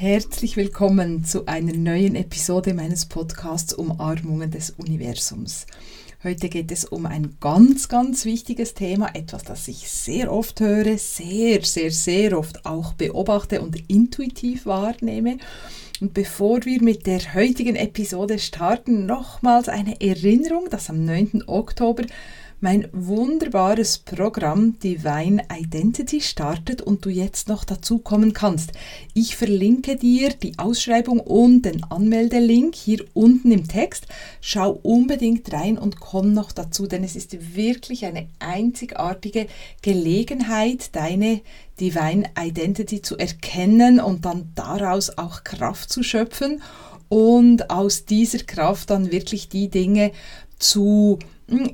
Herzlich willkommen zu einer neuen Episode meines Podcasts Umarmungen des Universums. Heute geht es um ein ganz, ganz wichtiges Thema, etwas, das ich sehr oft höre, sehr, sehr, sehr oft auch beobachte und intuitiv wahrnehme. Und bevor wir mit der heutigen Episode starten, nochmals eine Erinnerung, dass am 9. Oktober mein wunderbares Programm Divine Identity startet und du jetzt noch dazu kommen kannst. Ich verlinke dir die Ausschreibung und den Anmeldelink hier unten im Text. Schau unbedingt rein und komm noch dazu, denn es ist wirklich eine einzigartige Gelegenheit, deine Divine Identity zu erkennen und dann daraus auch Kraft zu schöpfen und aus dieser Kraft dann wirklich die Dinge zu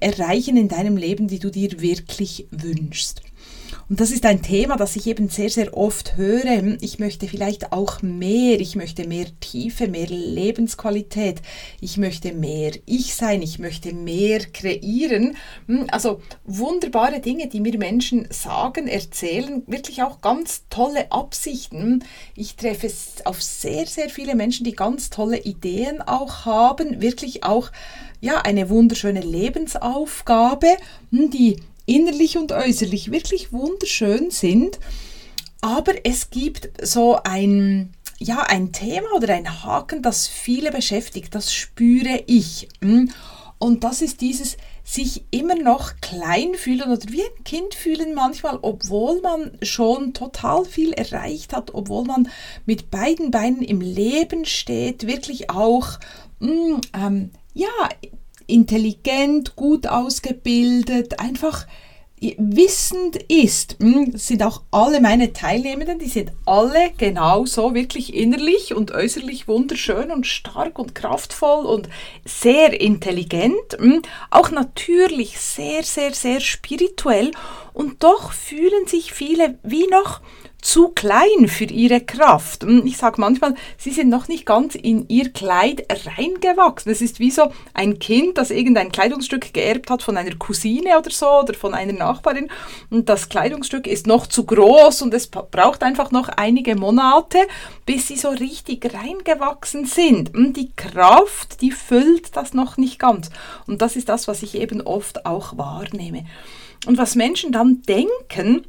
erreichen in deinem Leben, die du dir wirklich wünschst. Und das ist ein Thema, das ich eben sehr, sehr oft höre. Ich möchte vielleicht auch mehr, ich möchte mehr Tiefe, mehr Lebensqualität, ich möchte mehr Ich sein, ich möchte mehr kreieren. Also wunderbare Dinge, die mir Menschen sagen, erzählen, wirklich auch ganz tolle Absichten. Ich treffe auf sehr, sehr viele Menschen, die ganz tolle Ideen auch haben, wirklich auch ja, eine wunderschöne Lebensaufgabe, hm, die innerlich und äußerlich wirklich wunderschön sind. Aber es gibt so ein, ja, ein Thema oder ein Haken, das viele beschäftigt, das spüre ich. Hm. Und das ist dieses sich immer noch klein fühlen oder wie ein Kind fühlen manchmal, obwohl man schon total viel erreicht hat, obwohl man mit beiden Beinen im Leben steht, wirklich auch mh, hm, ähm, ja, intelligent, gut ausgebildet, einfach wissend ist, hm, sind auch alle meine Teilnehmenden, die sind alle genauso wirklich innerlich und äußerlich wunderschön und stark und kraftvoll und sehr intelligent, hm, auch natürlich sehr, sehr, sehr spirituell. Und doch fühlen sich viele wie noch zu klein für ihre Kraft. Hm, ich sage manchmal, sie sind noch nicht ganz in ihr Kleid reingewachsen. Es ist wie so ein Kind, das irgendein Kleidungsstück geerbt hat von einer Cousine oder so oder von einer Nachbarin und das Kleidungsstück ist noch zu groß und es braucht einfach noch einige Monate, bis sie so richtig reingewachsen sind. Hm, die Kraft, die füllt das noch nicht ganz. Und das ist das, was ich eben oft auch wahrnehme. Und was Menschen dann denken,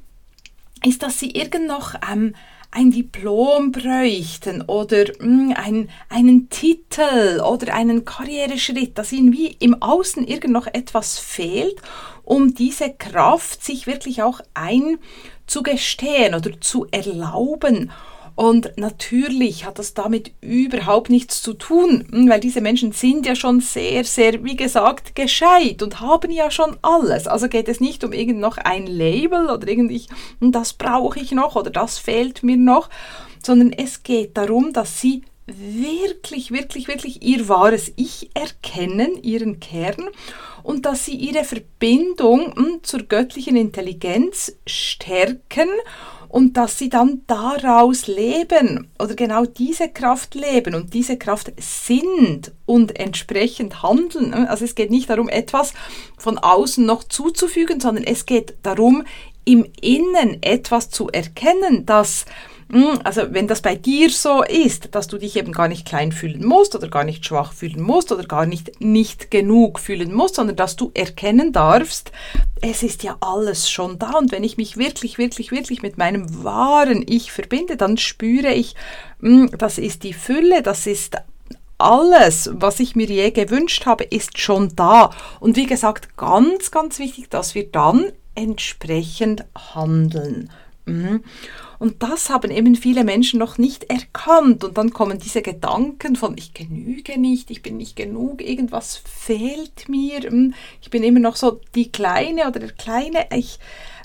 ist, dass sie irgend noch ähm, ein Diplom bräuchten oder mh, hm, ein, einen Titel oder einen Karriereschritt, dass ihnen wie im Außen irgend noch etwas fehlt, um diese Kraft sich wirklich auch einzugestehen oder zu erlauben. Und natürlich hat das damit überhaupt nichts zu tun, hm, weil diese Menschen sind ja schon sehr, sehr, wie gesagt, gescheit und haben ja schon alles. Also geht es nicht um irgend noch ein Label oder irgendwie, hm, das brauche ich noch oder das fehlt mir noch, sondern es geht darum, dass sie wirklich, wirklich, wirklich ihr wahres Ich erkennen, ihren Kern und dass sie ihre Verbindung hm, zur göttlichen Intelligenz stärken und dass sie dann daraus leben oder genau diese Kraft leben und diese Kraft sind und entsprechend handeln. Also es geht nicht darum, etwas von außen noch zuzufügen, sondern es geht darum, im Innen etwas zu erkennen, das hm, also wenn das bei dir so ist, dass du dich eben gar nicht klein fühlen musst oder gar nicht schwach fühlen musst oder gar nicht nicht genug fühlen musst, sondern dass du erkennen darfst, es ist ja alles schon da und wenn ich mich wirklich, wirklich, wirklich mit meinem wahren Ich verbinde, dann spüre ich, hm, das ist die Fülle, das ist alles, was ich mir je gewünscht habe, ist schon da. Und wie gesagt, ganz, ganz wichtig, dass wir dann entsprechend handeln. Mhm. Und das haben eben viele Menschen noch nicht erkannt. Und dann kommen diese Gedanken von, ich genüge nicht, ich bin nicht genug, irgendwas fehlt mir, hm, ich bin immer noch so die Kleine oder der Kleine, ich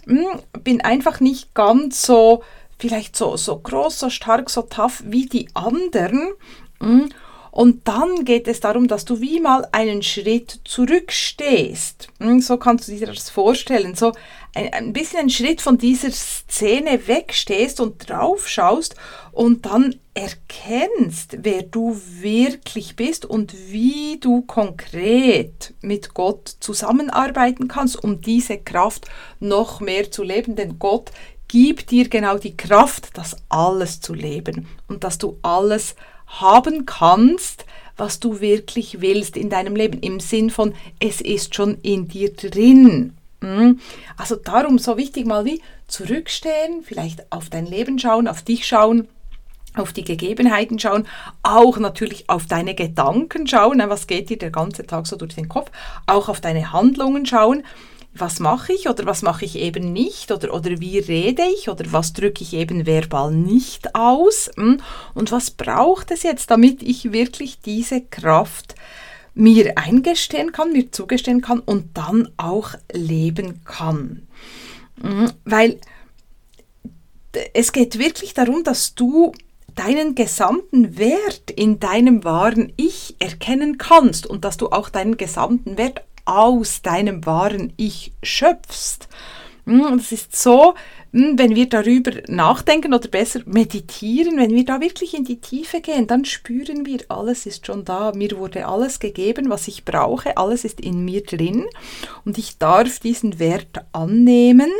hm, bin einfach nicht ganz so, vielleicht so, so groß, so stark, so tough wie die anderen. Und dann geht es darum, dass du wie mal einen Schritt zurückstehst. So kannst du dir das vorstellen. So ein, ein bisschen einen Schritt von dieser Szene wegstehst und drauf schaust und dann erkennst, wer du wirklich bist und wie du konkret mit Gott zusammenarbeiten kannst, um diese Kraft noch mehr zu leben. Denn Gott gibt dir genau die Kraft, das alles zu leben und dass du alles haben kannst, was du wirklich willst in deinem Leben, im Sinn von, es ist schon in dir drin. Hm? Also darum so wichtig mal wie zurückstehen, vielleicht auf dein Leben schauen, auf dich schauen, auf die Gegebenheiten schauen, auch natürlich auf deine Gedanken schauen, was geht dir der ganze Tag so durch den Kopf, auch auf deine Handlungen schauen, was mache ich oder was mache ich eben nicht? Oder, oder wie rede ich? Oder was drücke ich eben verbal nicht aus? Hm? und was braucht es jetzt, damit ich wirklich diese Kraft mir eingestehen kann, mir zugestehen kann und dann auch leben kann. Hm? Weil es geht wirklich darum, dass du deinen gesamten Wert in deinem wahren Ich erkennen kannst und dass du auch deinen gesamten Wert aus deinem wahren Ich schöpfst. Hm, das ist so, hm, wenn wir darüber nachdenken oder besser meditieren, wenn wir da wirklich in die Tiefe gehen, dann spüren wir, alles ist schon da. Mir wurde alles gegeben, was ich brauche, alles ist in mir drin und ich darf diesen Wert annehmen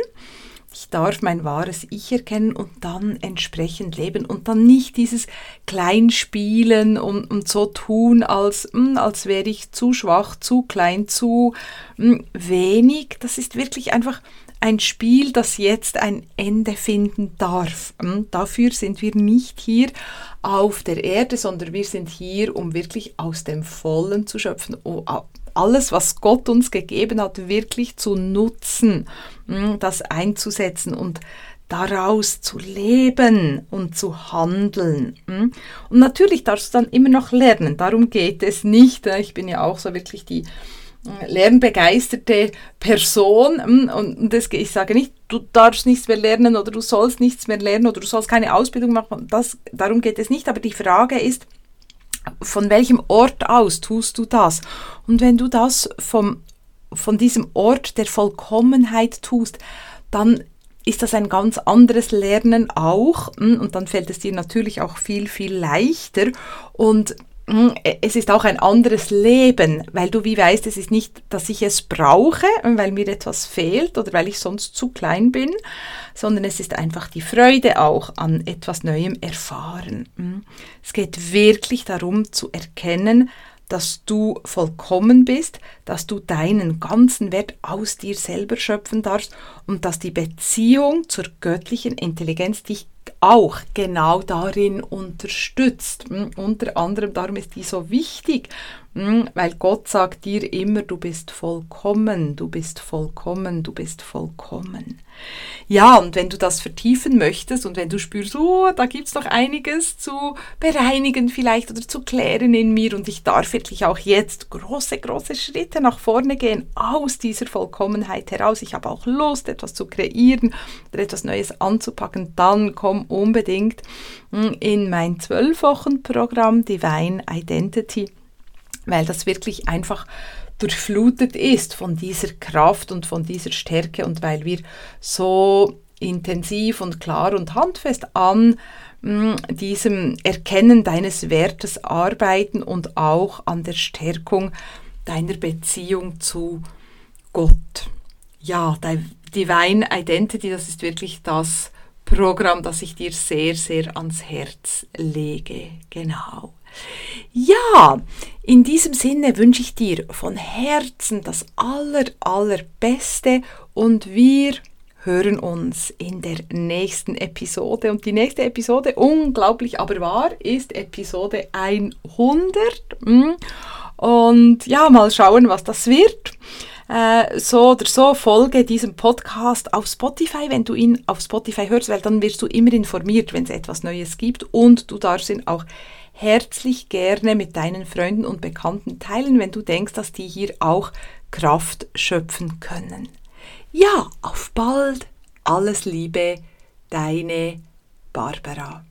ich darf mein wahres Ich erkennen und dann entsprechend leben und dann nicht dieses Kleinspielen und, und so tun, als, hm, als wäre ich zu schwach, zu klein, zu wenig. Das ist wirklich einfach ein Spiel, das jetzt ein Ende finden darf. Hm, dafür sind wir nicht hier auf der Erde, sondern wir sind hier, um wirklich aus dem Vollen zu schöpfen, alles, was Gott uns gegeben hat, wirklich zu nutzen, hm, das einzusetzen und daraus zu leben und zu handeln. Hm. Und natürlich darfst du dann immer noch lernen, darum geht es nicht. Ich bin ja auch so wirklich die lernbegeisterte Person und das, ich sage nicht, du darfst nichts mehr lernen oder du sollst nichts mehr lernen oder du sollst keine Ausbildung machen, das, darum geht es nicht, aber die Frage ist, von welchem Ort aus tust du das? Und wenn du das vom, von diesem Ort der Vollkommenheit tust, dann ist das ein ganz anderes Lernen auch hm, und dann fällt es dir natürlich auch viel, viel leichter und hm, es ist auch ein anderes Leben, weil du wie weißt, es ist nicht, dass ich es brauche, weil mir etwas fehlt oder weil ich sonst zu klein bin, sondern es ist einfach die Freude auch an etwas Neuem erfahren. Hm. Es geht wirklich darum zu erkennen, dass du vollkommen bist, dass du deinen ganzen Wert aus dir selber schöpfen darfst und dass die Beziehung zur göttlichen Intelligenz dich auch genau darin unterstützt. Hm, unter anderem darum ist die so wichtig, weil Gott sagt dir immer, du bist vollkommen, du bist vollkommen, du bist vollkommen. Ja, und wenn du das vertiefen möchtest und wenn du spürst, oh, da gibt es noch einiges zu bereinigen vielleicht oder zu klären in mir und ich darf wirklich auch jetzt große, große Schritte nach vorne gehen aus dieser Vollkommenheit heraus. Ich habe auch Lust, etwas zu kreieren oder etwas Neues anzupacken, dann komm unbedingt hm, in mein zwölf Wochen Programm Divine Identity weil das wirklich einfach durchflutet ist von dieser Kraft und von dieser Stärke und weil wir so intensiv und klar und handfest an mm, diesem Erkennen deines Wertes arbeiten und auch an der Stärkung deiner Beziehung zu Gott. Ja, Divine Identity, das ist wirklich das Programm, das ich dir sehr, sehr ans Herz lege. Genau. Ja, in diesem Sinne wünsche ich dir von Herzen das aller, allerbeste und wir hören uns in der nächsten Episode. Und die nächste Episode, unglaublich aber wahr, ist Episode 100. Hm. Und ja, mal schauen, was das wird. Äh, so oder so folge diesem Podcast auf Spotify, wenn du ihn auf Spotify hörst, weil dann wirst du immer informiert, wenn es etwas Neues gibt und du darfst ihn auch herzlich gerne mit deinen Freunden und Bekannten teilen, wenn du denkst, dass die hier auch Kraft schöpfen können. Ja, auf bald, alles Liebe, deine Barbara.